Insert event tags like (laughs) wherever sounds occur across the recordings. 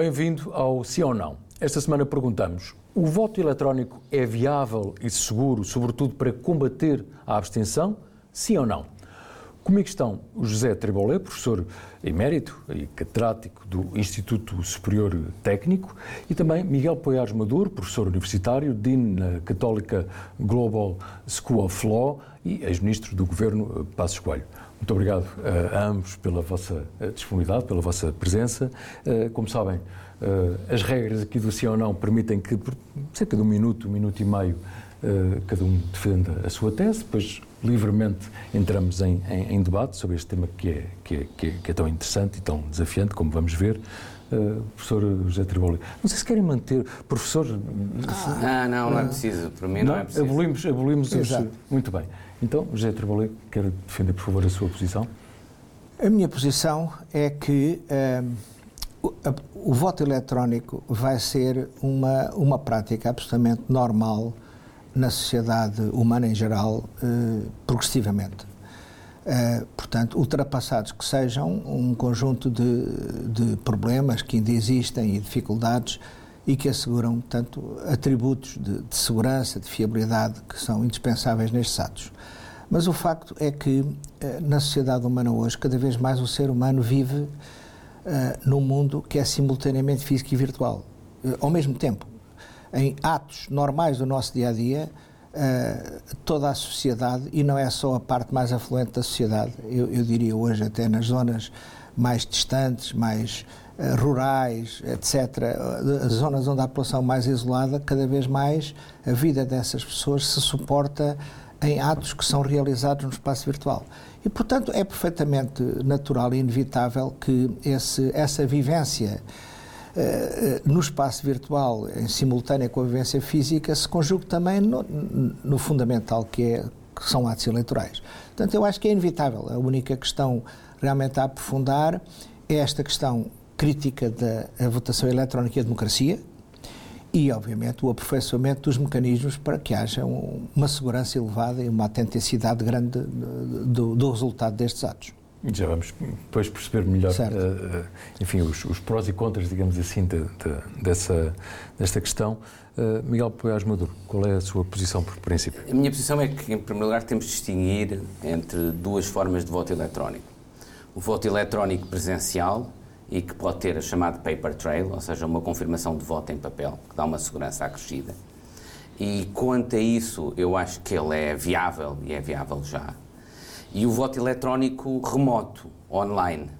Bem-vindo ao Sim ou Não. Esta semana perguntamos: o voto eletrónico é viável e seguro, sobretudo para combater a abstenção? Sim ou não? Comigo estão o José Tribolé, professor emérito e catedrático do Instituto Superior Técnico, e também Miguel Poiares Maduro, professor universitário, Dean na Católica Global School of Law e ex-ministro do Governo Passos Coelho. Muito obrigado uh, a ambos pela vossa uh, disponibilidade, pela vossa presença. Uh, como sabem, as regras aqui do Sim ou Não permitem que, por cerca de um minuto, um minuto e meio, cada um defenda a sua tese, depois livremente entramos em, em, em, debate sobre este tema que é, que, é, que, é, que é tão interessante e tão desafiante, como vamos ver. Uh, professor José Triboli, não sei se querem manter, professor... Ah, não, não é preciso, para mim não, não é preciso. Abolimos, abolimos os... Muito bem. Então, José Triboli, quer defender, por favor, a sua posição? A minha posição é que uh, o, a, o, voto eletrónico vai ser uma, uma prática absolutamente normal na sociedade humana em geral, uh, progressivamente. Uh, portanto, ultrapassados que sejam um conjunto de, de problemas que ainda existem e dificuldades e que asseguram, tanto atributos de, de, segurança, de fiabilidade, que são indispensáveis nestes atos. Mas o facto é que, eh, na sociedade humana hoje, cada vez mais o ser humano vive uh, num mundo que é simultaneamente físico e virtual, ao mesmo tempo. Em atos normais do nosso dia a dia, uh, toda a sociedade, e não é só a parte mais afluente da sociedade, eu, eu diria hoje até nas zonas mais distantes, mais rurais, etc., as zonas onde há a população mais isolada, cada vez mais a vida dessas pessoas se suporta em atos que são realizados no espaço virtual. E, portanto, é perfeitamente natural e inevitável que esse, essa vivência uh, no espaço virtual, em simultânea com a vivência física, se conjugue também no, no fundamental que, é, que são atos eleitorais. Portanto, eu acho que é inevitável. A única questão realmente a aprofundar é esta questão crítica da votação eletrónica e a democracia, e, obviamente, o aperfeiçoamento dos mecanismos para que haja um, uma segurança elevada e uma autenticidade grande do, do resultado destes atos. Já vamos depois perceber melhor, uh, enfim, os, os, prós e contras, digamos assim, de, de, dessa, desta questão. Uh, Miguel Poiás Maduro, qual é a sua posição por princípio? A minha posição é que, em primeiro lugar, temos de distinguir entre duas formas de voto eletrónico. O voto eletrónico presencial, e que pode ter a chamada paper trail, ou seja, uma confirmação de voto em papel, que dá uma segurança acrescida. E quanto a isso, eu acho que ele é viável, e é viável já. E o voto eletrónico remoto, online.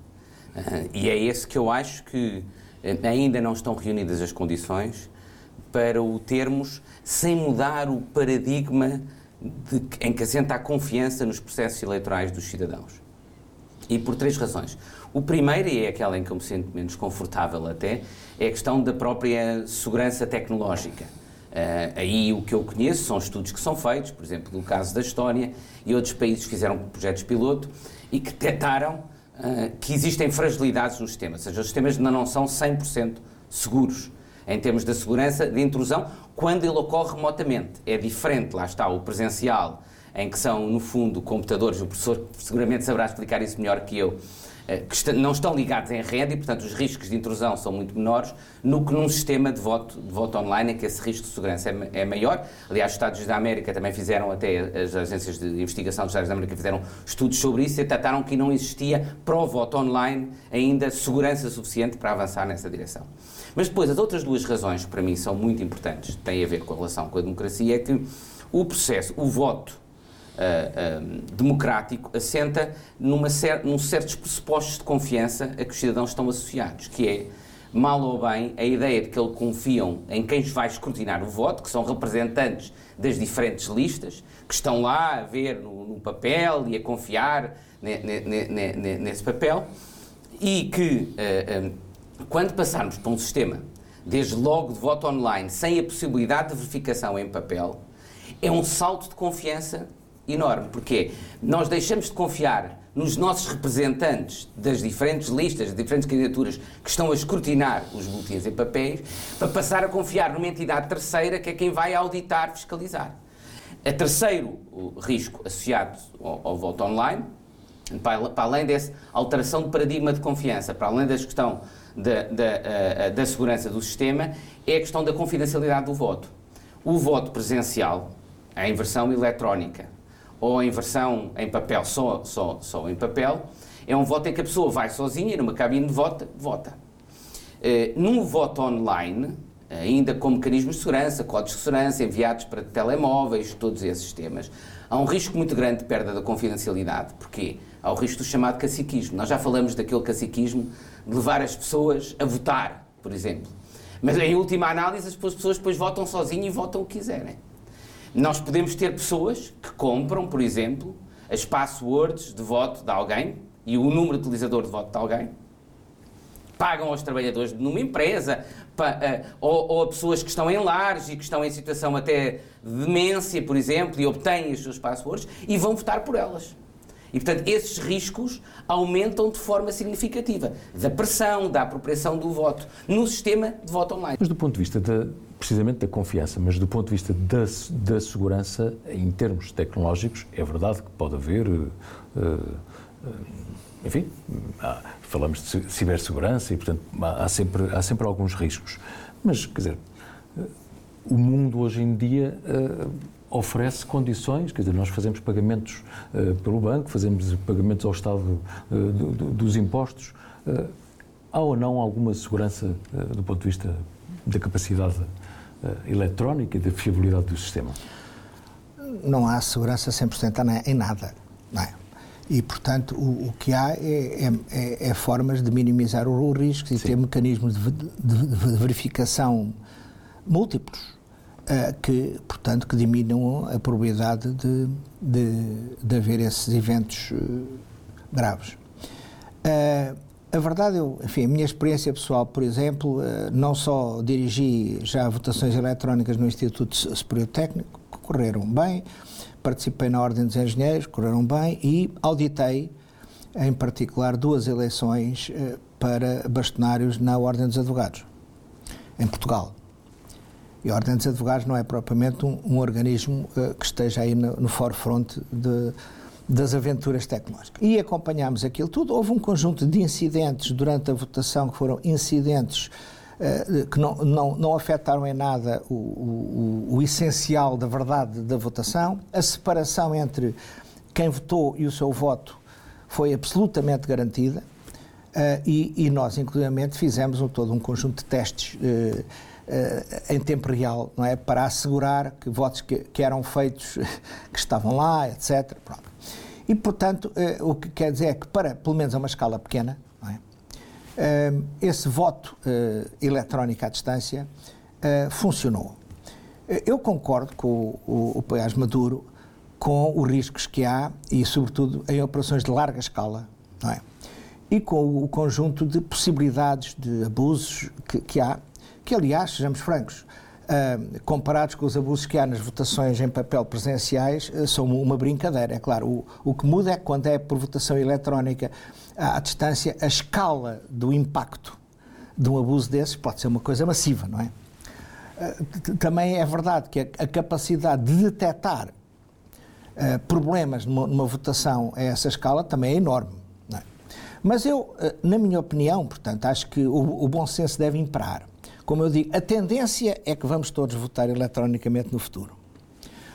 Uh, e é esse que eu acho que ainda não estão reunidas as condições para o termos sem mudar o paradigma de, em que assenta a confiança nos processos eleitorais dos cidadãos. E por três razões. O primeiro, e é aquela em que eu me sinto menos confortável até, é a questão da própria segurança tecnológica. Uh, aí o que eu conheço são estudos que são feitos, por exemplo, no caso da Estónia, e outros países fizeram projetos piloto e que detectaram uh, que existem fragilidades no sistema, ou seja, os sistemas ainda não são 100% seguros em termos da segurança de intrusão quando ele ocorre remotamente. É diferente, lá está, o presencial, em que são, no fundo, computadores, o professor seguramente saberá explicar isso melhor que eu, que não estão ligados em rede e, portanto, os riscos de intrusão são muito menores no que num sistema de voto, de voto online em que esse risco de segurança é, é maior. Aliás, os Estados da América também fizeram, até as agências de investigação dos Estados da América fizeram estudos sobre isso e trataram que não existia para o voto online ainda segurança suficiente para avançar nessa direção. Mas depois, as outras duas razões para mim são muito importantes, têm a ver com a relação com a democracia, é que o processo, o voto uh, democrático assenta numa cer num certos pressupostos de confiança a que os cidadãos estão associados, que é, mal ou bem, a ideia de que eles confiam em quem vai escrutinar o voto, que são representantes das diferentes listas, que estão lá a ver no, no papel e a confiar ne, ne, ne, nesse papel, e que, uh, quando passarmos para um sistema, desde logo de voto online, sem a possibilidade de verificação em papel, é um salto de confiança enorme, porque nós deixamos de confiar nos nossos representantes das diferentes listas, das diferentes candidaturas que estão a escrutinar os boletins em papéis, para passar a confiar numa entidade terceira que é quem vai auditar, fiscalizar. A terceiro risco associado ao, ao voto online, para, para além dessa alteração de paradigma de confiança, para além da questão da, da, da segurança do sistema é a questão da confidencialidade do voto. O voto presencial, em versão eletrónica ou em versão em papel, só, só, só em papel, é um voto em que a pessoa vai sozinha numa cabine de voto, vota. Uh, num voto online, ainda com mecanismos de segurança, códigos de segurança enviados para telemóveis, todos esses temas, há um risco muito grande de perda da confidencialidade. Porquê? Há o risco do chamado caciquismo. Nós já falamos daquele caciquismo de levar as pessoas a votar, por exemplo. Mas em última análise, as pessoas depois votam sozinhas e votam o que quiserem. Nós podemos ter pessoas que compram, por exemplo, as passwords de voto de alguém e o número de utilizador de voto de alguém, pagam aos trabalhadores numa empresa, pa, uh, ou, ou, a pessoas que estão em lares e que estão em situação até de demência, por exemplo, e obtêm os seus passwords e vão votar por elas. E, portanto, esses riscos aumentam de forma significativa da pressão, da apropriação do voto no sistema de voto online. Mas do ponto de vista precisamente da confiança, mas do ponto de vista da, da segurança, em termos tecnológicos, é verdade que pode haver. Uh, enfim, há, falamos de cibersegurança e, portanto, há sempre, há sempre alguns riscos. Mas, quer dizer, o mundo hoje em dia uh, oferece condições, quer dizer, nós fazemos pagamentos uh, pelo banco, fazemos pagamentos ao Estado uh, do, do, dos impostos. Uh, há ou não alguma segurança do ponto de vista da capacidade eletrónica e da fiabilidade do sistema? Não há segurança 100% em nada, não é? E, portanto, o, o que há é, é, é, é, formas de minimizar os riscos e Sim. ter mecanismos de, de, de verificação múltiplos que, portanto, que diminuam a probabilidade de, de, de haver esses eventos uh, graves. Uh, a verdade, eu, enfim, a minha experiência pessoal, por exemplo, não só dirigi já votações eletrónicas no Instituto Superior Técnico, que correram bem, participei na Ordem dos Engenheiros, correram bem, e auditei, em particular, duas eleições para bastonários na Ordem dos Advogados, em Portugal. E a Ordem dos Advogados não é propriamente um, um organismo uh, que esteja aí no, no forefront de, das aventuras tecnológicas. E acompanhámos aquilo tudo. Houve um conjunto de incidentes durante a votação que foram incidentes uh, que não, não, não afetaram em nada o, o, o, essencial da verdade da votação. A separação entre quem votou e o seu voto foi absolutamente garantida. Uh, e, e, nós, inclusivamente, fizemos um, todo um conjunto de testes em tempo real, não é? Para assegurar que votos que, que eram feitos, (laughs) que estavam lá, etc. Pronto. E, portanto, uh, o que quer dizer é que, para, pelo menos a uma escala pequena, é? uh, esse voto eletrónico à distância funcionou. Eu concordo com o, o, Maduro com os riscos que há e, sobretudo, em operações de larga escala, não é? E com o conjunto de possibilidades de abusos que, que há que, aliás, sejamos francos, uh, comparados com os abusos que há nas votações em papel presenciais, uh, são uma brincadeira. É claro, o, o que muda é que quando é por votação eletrónica à, à distância, a escala do impacto de um abuso desses pode ser uma coisa massiva, não é? Uh, também é verdade que a, a capacidade de detectar uh, problemas numa, numa, votação a essa escala também é enorme. É? Mas eu, na minha opinião, portanto, acho que o, o bom senso deve imperar. Como eu digo, a tendência é que vamos todos votar eletronicamente no futuro,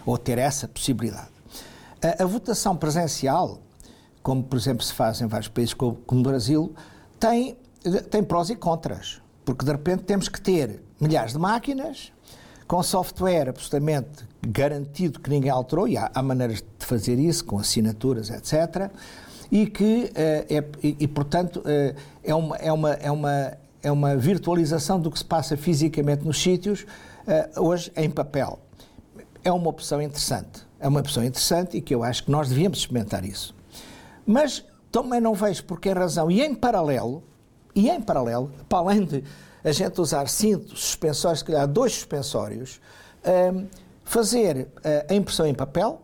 ou ter essa possibilidade. A, a votação presencial, como por exemplo se faz em vários países como, como o Brasil, tem, tem prós e contras, porque de repente temos que ter milhares de máquinas com software absolutamente garantido que ninguém alterou, e há, há maneiras de fazer isso, com assinaturas, etc., e que, uh, é, e, portanto, uh, é, uma, é, uma, é, uma, é uma virtualização do que se passa fisicamente nos sítios, uh, hoje em papel. É uma opção interessante. É uma opção interessante e que eu acho que nós devíamos experimentar isso. Mas também não vejo por que razão. E em paralelo, e em paralelo, (laughs) para além de a gente usar cintos, suspensórios, se calhar dois suspensórios, uh, fazer uh, a impressão em papel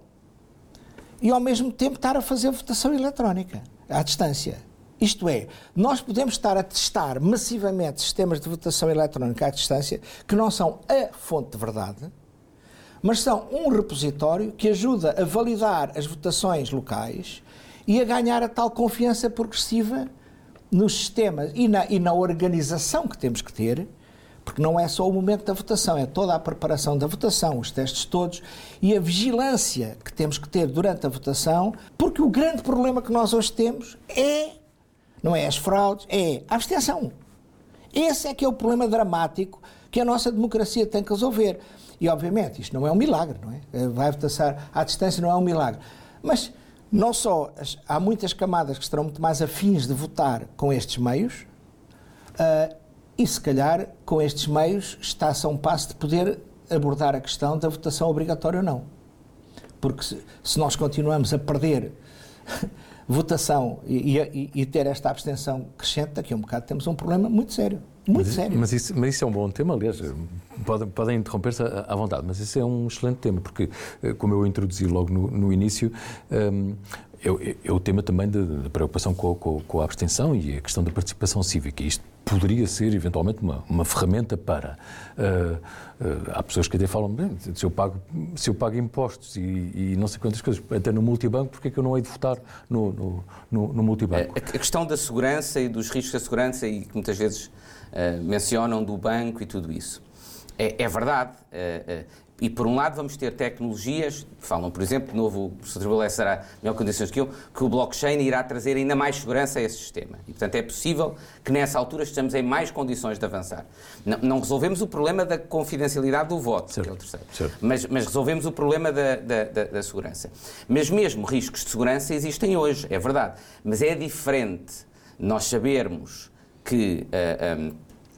e ao mesmo tempo estar a fazer votação eletrónica à distância. Isto é, nós podemos estar a testar massivamente sistemas de votação eletrónica à distância que não são a fonte de verdade, mas são um repositório que ajuda a validar as votações locais e a ganhar a tal confiança progressiva nos sistemas e na, e na organização que temos que ter, porque não é só o momento da votação, é toda a preparação da votação, os testes todos e a vigilância que temos que ter durante a votação, porque o grande problema que nós hoje temos é, não é as fraudes, é a abstenção. Esse é que é o problema dramático que a nossa democracia tem que resolver. E, obviamente, isto não é um milagre, não é? Vai votação à distância não é um milagre. Mas não só há muitas camadas que estarão muito mais afins de votar com estes meios, uh, e se calhar com estes meios está-se a um passo de poder abordar a questão da votação obrigatória ou não. Porque se, se nós continuamos a perder (laughs) votação e, e, e, ter esta abstenção crescente, daqui a um bocado temos um problema muito sério. Muito mas, sério. Mas isso, mas isso é um bom tema, aliás, podem, podem interromper-se à, vontade, mas isso é um excelente tema, porque, eh, como eu introduzi logo no, no início, um, é, o tema também da preocupação com, com, com, a abstenção e a questão da participação cívica. Isto poderia ser, eventualmente, uma, uma ferramenta para. Uh, uh, há pessoas que até falam: bem, se, eu pago, se eu pago impostos e, e não sei quantas coisas, até no multibanco, porquê é que eu não hei de votar no, no, no, no multibanco? A, a, questão da segurança e dos riscos da segurança, e que muitas vezes uh, mencionam do banco e tudo isso. É, é verdade. E, por um lado, vamos ter tecnologias, falam, por exemplo, de novo, o professor Tribulé será melhor condições que eu, que o blockchain irá trazer ainda mais segurança a esse sistema. E, portanto, é possível que nessa altura estejamos em mais condições de avançar. Não, não resolvemos o problema da confidencialidade do voto, certo, que é o terceiro, mas, mas, resolvemos o problema da, da, da, da segurança. Mas mesmo riscos de segurança existem hoje, é verdade. Mas é diferente nós sabermos que, uh, eh, um, eh,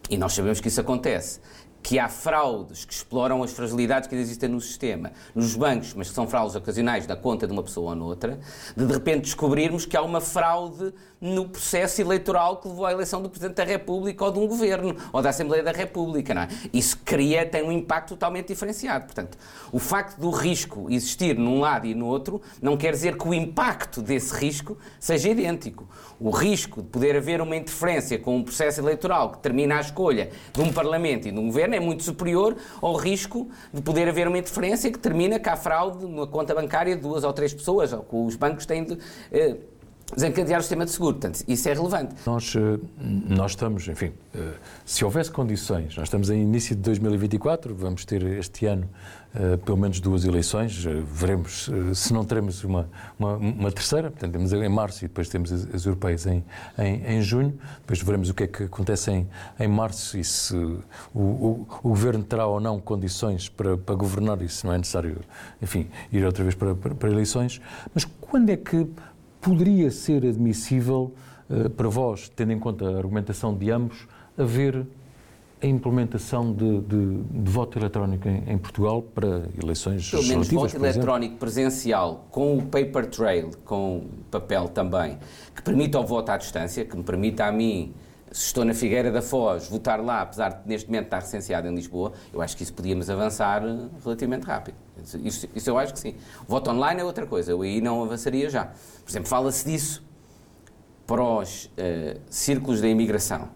e nós sabemos que isso acontece, que há fraudes que exploram as fragilidades que existem no sistema, nos bancos, mas que são fraudes ocasionais na conta de uma pessoa ou noutra, de de repente descobrirmos que há uma fraude no processo eleitoral que levou à eleição do Presidente da República ou de um governo, ou da Assembleia da República. Não é? Isso cria, tem um impacto totalmente diferenciado. Portanto, o facto do risco existir num lado e no outro não quer dizer que o impacto desse risco seja idêntico. O risco de poder haver uma interferência com um processo eleitoral que termina a escolha de um Parlamento e de um governo é muito superior ao risco de poder haver uma interferência que termina com a fraude na conta bancária de duas ou três pessoas, ou que os bancos têm de. Eh, desencadear o sistema de seguro. Portanto, isso é relevante. Nós, eh, nós estamos, enfim, eh, se houvesse condições, nós estamos em início de 2024, vamos ter este ano uh, pelo menos duas eleições, veremos se não teremos uma, uma, uma, terceira, portanto temos em março e depois temos as, as europeias em, em, em, junho, depois veremos o que é que acontece em, em março e se o, o, o governo terá ou não condições para, para governar se não é necessário, enfim, ir outra vez para, para, para eleições. Mas quando é que poderia ser admissível uh, para vós, tendo em conta a argumentação de ambos, haver a implementação de, de, de voto eletrónico em, em, Portugal para eleições Pelo menos voto eletrónico presencial, com o paper trail, com papel também, que permita o voto à distância, que me permita a mim, se estou na Figueira da Foz, votar lá, apesar de neste momento estar recenseado em Lisboa, eu acho que isso podíamos avançar relativamente rápido. Isso, isso eu acho que sim. O voto online é outra coisa, eu aí não avançaria já. Por exemplo, fala-se disso para os uh, círculos da imigração.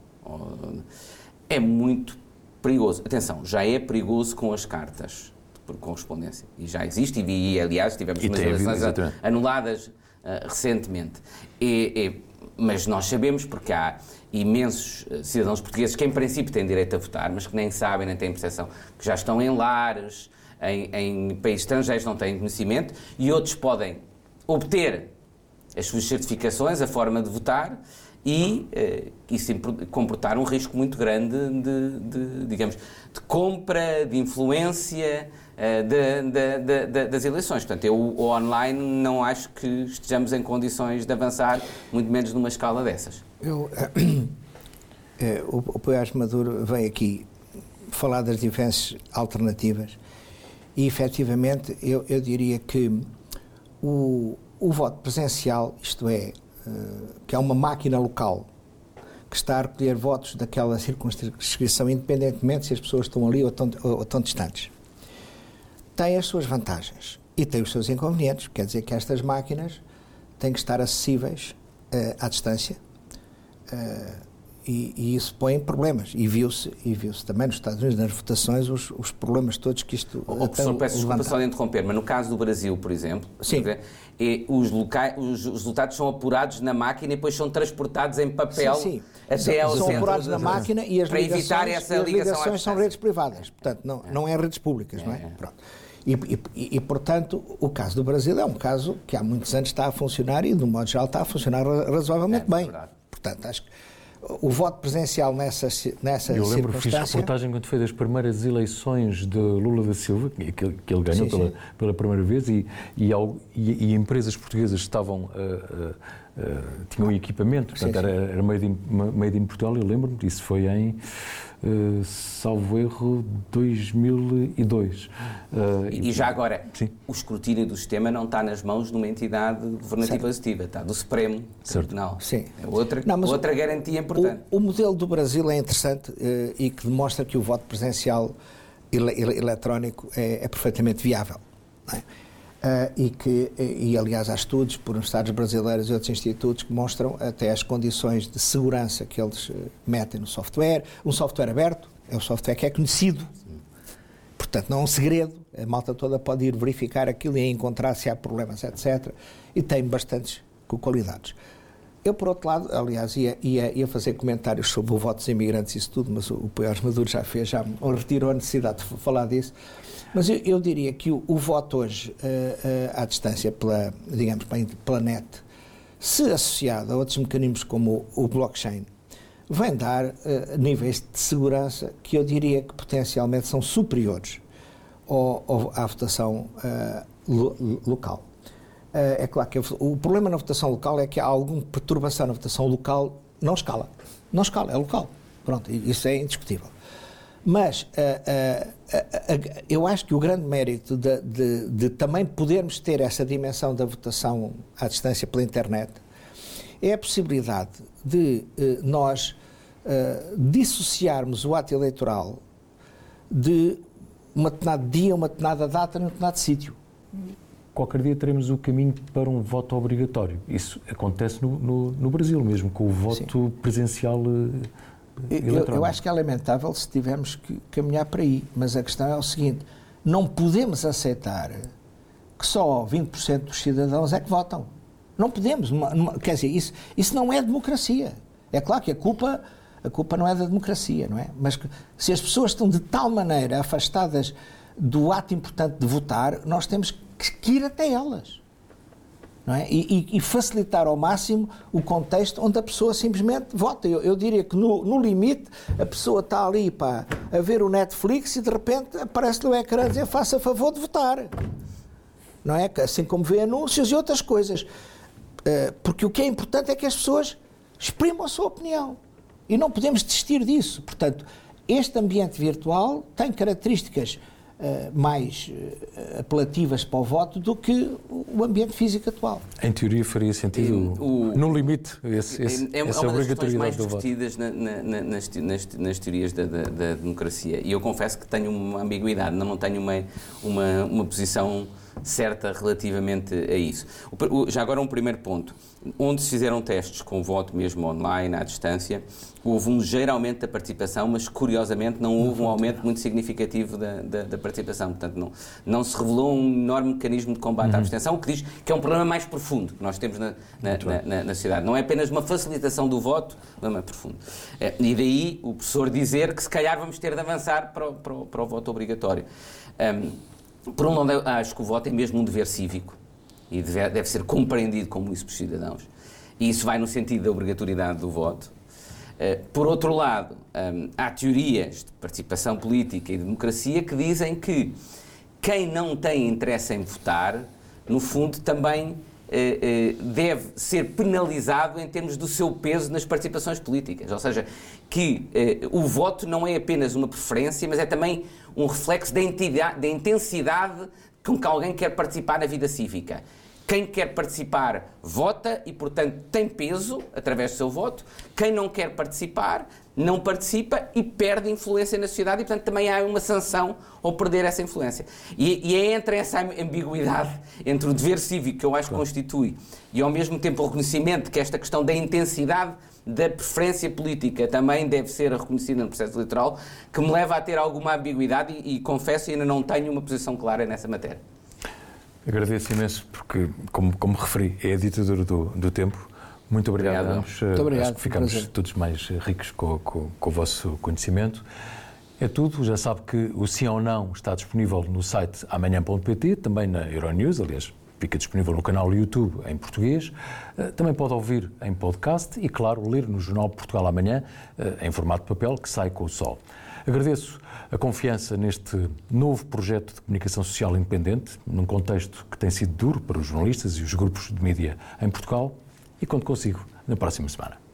É muito perigoso. Atenção, já é perigoso com as cartas por correspondência. E já existe, e, e aliás tivemos umas eleições anuladas uh, recentemente. E, e, mas nós sabemos, porque há imensos uh, cidadãos portugueses que, em princípio, têm direito a votar, mas que nem sabem, nem têm percepção, que já estão em lares, em, em países estrangeiros, não têm conhecimento, e outros podem obter as suas certificações, a forma de votar, e uh, isso comportar um risco muito grande de, de, digamos, de compra, de influência uh, de, de, das eleições. Portanto, eu o online não acho que estejamos em condições de avançar, muito menos numa escala dessas. Eu, é, (coughs) o, o Poiás Maduro vem aqui falar das diferentes alternativas e, efetivamente, eu, eu diria que o, o voto presencial, isto é, que é uma máquina local que está a recolher votos daquela circunscrição, independentemente se as pessoas estão ali ou estão, ou estão distantes. Tem as suas vantagens e tem os seus inconvenientes. Quer dizer que estas máquinas têm que estar acessíveis uh, à distância uh, e, e, isso põe problemas. E viu-se e viu também nos Estados Unidos, nas votações, os, os problemas todos que isto. O, o professor, peço desculpa só de interromper, mas no caso do Brasil, por exemplo, Sim. É, os, locais, os, os, resultados são apurados na máquina e depois são transportados em papel sim, sim. até são, ao são apurados na máquina e as ligações, evitar essa e as ligações são redes privadas. Portanto, não, é. não é redes públicas, é. não é? é. Pronto. E, e, e, portanto, o caso do Brasil é um caso que há muitos anos está a funcionar e, de um modo geral, está a funcionar razoavelmente é, bem. Verdade. Portanto, acho que o voto presencial nessa, nessa Eu lembro, fiz reportagem quando foi das primeiras eleições de Lula da Silva, que, que ele ganhou sim, pela, sim. pela primeira vez, e, e, e, empresas portuguesas estavam... Uh, uh, uh, tinham equipamento, portanto sim, era, era made, in, made in Portugal, eu lembro-me disso, foi em uh, salvo erro, 2002. Uh, e, e, já agora, sim. o escrutínio do sistema não está nas mãos de uma entidade governativa executiva, está do Supremo certo. Tribunal. Sim. É outra, não, outra garantia importante. O, o, modelo do Brasil é interessante uh, e que demonstra que o voto presencial ele, ele, eletrónico é, é perfeitamente viável. É? Uh, e que, e aliás há estudos por Estados brasileiros e outros institutos que mostram até as condições de segurança que eles uh, metem no software. Um software aberto é um software que é conhecido, portanto não é um segredo, a malta toda pode ir verificar aquilo e encontrar se há problemas, etc. E tem bastantes qualidades. Eu, por outro lado, aliás, ia, ia, ia fazer comentários sobre o voto dos imigrantes e isso tudo, mas o, o Poiares Maduro já fez, já retirou a necessidade de falar disso. Mas eu, eu diria que o, o voto hoje, uh, uh, à distância, pela, digamos, pela net, se associado a outros mecanismos como o, o blockchain, vem dar uh, níveis de segurança que eu diria que potencialmente são superiores ao, ao, à votação lo, local. É claro que o problema na votação local é que há alguma perturbação na votação local, não escala. Não escala, é local. Pronto, isso é indiscutível. Mas uh, uh, uh, eu acho que o grande mérito de, de, de, também podermos ter essa dimensão da votação à distância pela internet é a possibilidade de eh, nós eh, dissociarmos o ato eleitoral de uma determinada dia, uma determinada data, num determinado sítio. Qualquer dia teremos o caminho para um voto obrigatório. Isso acontece no, no, no Brasil mesmo, com o voto Sim. presencial eh, eu, eu, acho que é lamentável se tivermos que caminhar para aí, mas a questão é o seguinte: não podemos aceitar que só 20% dos cidadãos é que votam. Não podemos. quer dizer, isso, isso não é democracia. É claro que a culpa, a culpa não é da democracia, não é? Mas se as pessoas estão de tal maneira afastadas do ato importante de votar, nós temos que ir até elas é? e, e, facilitar ao máximo o contexto onde a pessoa simplesmente vota. Eu, eu diria que no, no, limite a pessoa está ali pá, a ver o Netflix e de repente aparece-lhe o ecrã a dizer faça favor de votar. Não é? Assim como vê anúncios e outras coisas. Eh, porque o que é importante é que as pessoas exprimam a sua opinião. E não podemos desistir disso. Portanto, este ambiente virtual tem características mais uh, apelativas para o voto do que o ambiente físico atual. Em teoria faria sentido, o, no limite, esse, esse, é, é essa das questões mais discutidas na, na, nas, nas, nas, teorias da, da, da, democracia. E eu confesso que tenho uma ambiguidade, não, não tenho uma, uma, uma posição certa relativamente a isso. Já agora um primeiro ponto. Onde se fizeram testes com voto mesmo online, à distância, houve um ligeiro aumento da participação, mas curiosamente não houve um aumento muito significativo da, da, da participação. Portanto, não, não se revelou um enorme mecanismo de combate uhum. à abstenção, o que diz que é um problema mais profundo que nós temos na, na, na, na sociedade. Não é apenas uma facilitação do voto, é mais profundo. É, e daí o professor dizer que se calhar vamos ter de avançar para o, para o, para o voto obrigatório. Um, por um lado, acho que o voto é mesmo um dever cívico e deve, deve ser compreendido como isso pelos cidadãos. E isso vai no sentido da obrigatoriedade do voto. Uh, por outro lado, um, há teorias de participação política e democracia que dizem que quem não tem interesse em votar, no fundo, também deve ser penalizado em termos do seu peso nas participações políticas. Ou seja, que o voto não é apenas uma preferência, mas é também um reflexo da, da intensidade com que alguém quer participar na vida cívica. Quem quer participar vota e, portanto, tem peso através do seu voto. Quem não quer participar não participa e perde influência na sociedade e, portanto, também há uma sanção ao perder essa influência. E, e é entre essa ambiguidade, entre o dever cívico que eu acho que constitui e, ao mesmo tempo, o reconhecimento que esta questão da intensidade da preferência política também deve ser reconhecida no processo eleitoral, que me leva a ter alguma ambiguidade e, e confesso, ainda não tenho uma posição clara nessa matéria. Agradeço imenso, porque, como, como referi, é a ditadura do, do tempo. Muito obrigado, obrigado. Muito obrigado. Acho que ficamos Prazer. todos mais ricos com, com, com o vosso conhecimento. É tudo. Já sabe que o Sim ou Não está disponível no site amanhã.pt, também na Euronews, aliás, fica disponível no canal YouTube em português. Eh, Também pode ouvir em podcast e, claro, ler no Jornal Portugal Amanhã, eh, em formato de papel, que sai com o sol. Agradeço a confiança neste novo projeto de comunicação social independente, num contexto que tem sido duro para os jornalistas e os grupos de mídia em Portugal, e conto consigo na próxima semana.